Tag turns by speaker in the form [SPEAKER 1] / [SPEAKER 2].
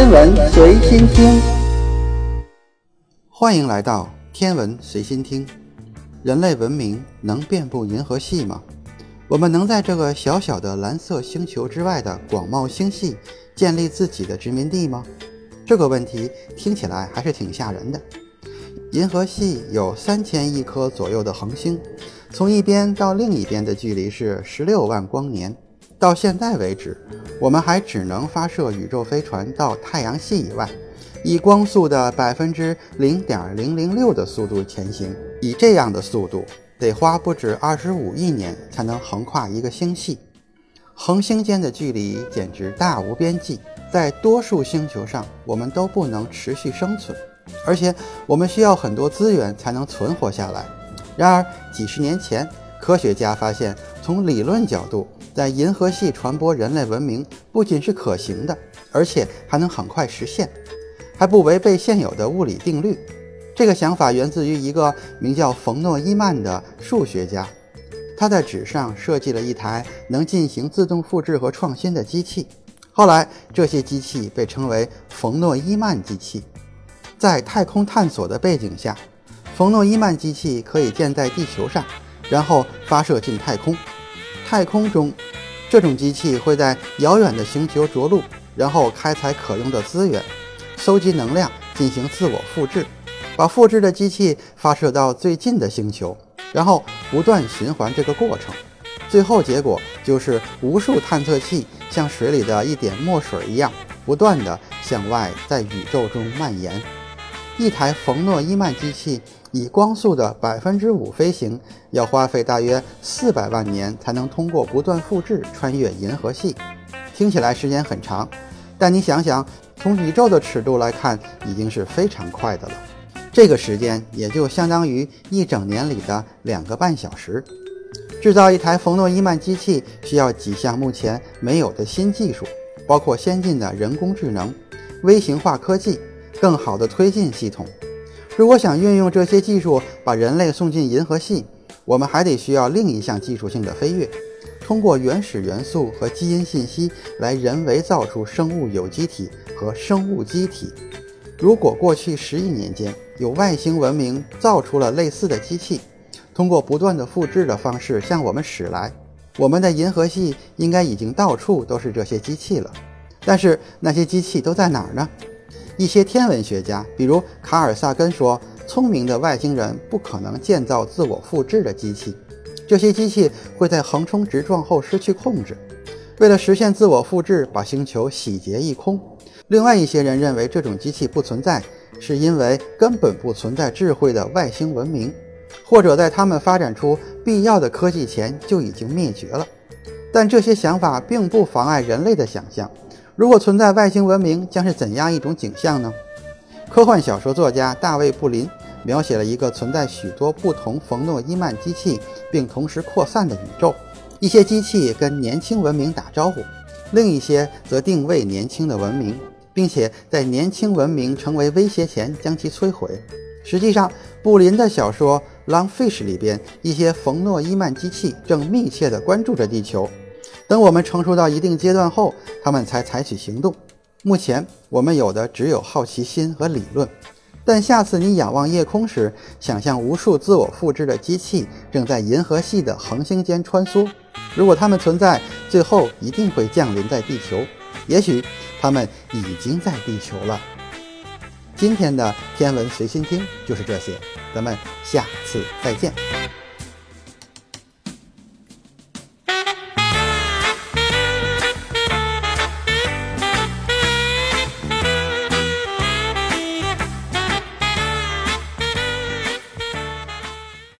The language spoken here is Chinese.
[SPEAKER 1] 天文随心听，
[SPEAKER 2] 欢迎来到天文随心听。人类文明能遍布银河系吗？我们能在这个小小的蓝色星球之外的广袤星系建立自己的殖民地吗？这个问题听起来还是挺吓人的。银河系有三千亿颗左右的恒星，从一边到另一边的距离是十六万光年。到现在为止，我们还只能发射宇宙飞船到太阳系以外，以光速的百分之零点零零六的速度前行。以这样的速度，得花不止二十五亿年才能横跨一个星系。恒星间的距离简直大无边际，在多数星球上，我们都不能持续生存，而且我们需要很多资源才能存活下来。然而，几十年前，科学家发现，从理论角度，在银河系传播人类文明不仅是可行的，而且还能很快实现，还不违背现有的物理定律。这个想法源自于一个名叫冯诺依曼的数学家，他在纸上设计了一台能进行自动复制和创新的机器。后来，这些机器被称为冯诺依曼机器。在太空探索的背景下，冯诺依曼机器可以建在地球上，然后发射进太空。太空中，这种机器会在遥远的星球着陆，然后开采可用的资源，收集能量，进行自我复制，把复制的机器发射到最近的星球，然后不断循环这个过程。最后结果就是无数探测器像水里的一点墨水一样，不断地向外在宇宙中蔓延。一台冯诺依曼机器。以光速的百分之五飞行，要花费大约四百万年才能通过不断复制穿越银河系。听起来时间很长，但你想想，从宇宙的尺度来看，已经是非常快的了。这个时间也就相当于一整年里的两个半小时。制造一台冯诺依曼机器需要几项目前没有的新技术，包括先进的人工智能、微型化科技、更好的推进系统。如果想运用这些技术把人类送进银河系，我们还得需要另一项技术性的飞跃，通过原始元素和基因信息来人为造出生物有机体和生物机体。如果过去十亿年间有外星文明造出了类似的机器，通过不断的复制的方式向我们驶来，我们的银河系应该已经到处都是这些机器了。但是那些机器都在哪儿呢？一些天文学家，比如卡尔萨根说，聪明的外星人不可能建造自我复制的机器，这些机器会在横冲直撞后失去控制，为了实现自我复制，把星球洗劫一空。另外一些人认为这种机器不存在，是因为根本不存在智慧的外星文明，或者在他们发展出必要的科技前就已经灭绝了。但这些想法并不妨碍人类的想象。如果存在外星文明，将是怎样一种景象呢？科幻小说作家大卫·布林描写了一个存在许多不同冯诺依曼机器并同时扩散的宇宙。一些机器跟年轻文明打招呼，另一些则定位年轻的文明，并且在年轻文明成为威胁前将其摧毁。实际上，布林的小说《Long Fish》里边，一些冯诺依曼机器正密切地关注着地球。等我们成熟到一定阶段后，他们才采取行动。目前我们有的只有好奇心和理论，但下次你仰望夜空时，想象无数自我复制的机器正在银河系的恒星间穿梭。如果它们存在，最后一定会降临在地球。也许它们已经在地球了。今天的天文随心听就是这些，咱们下次再见。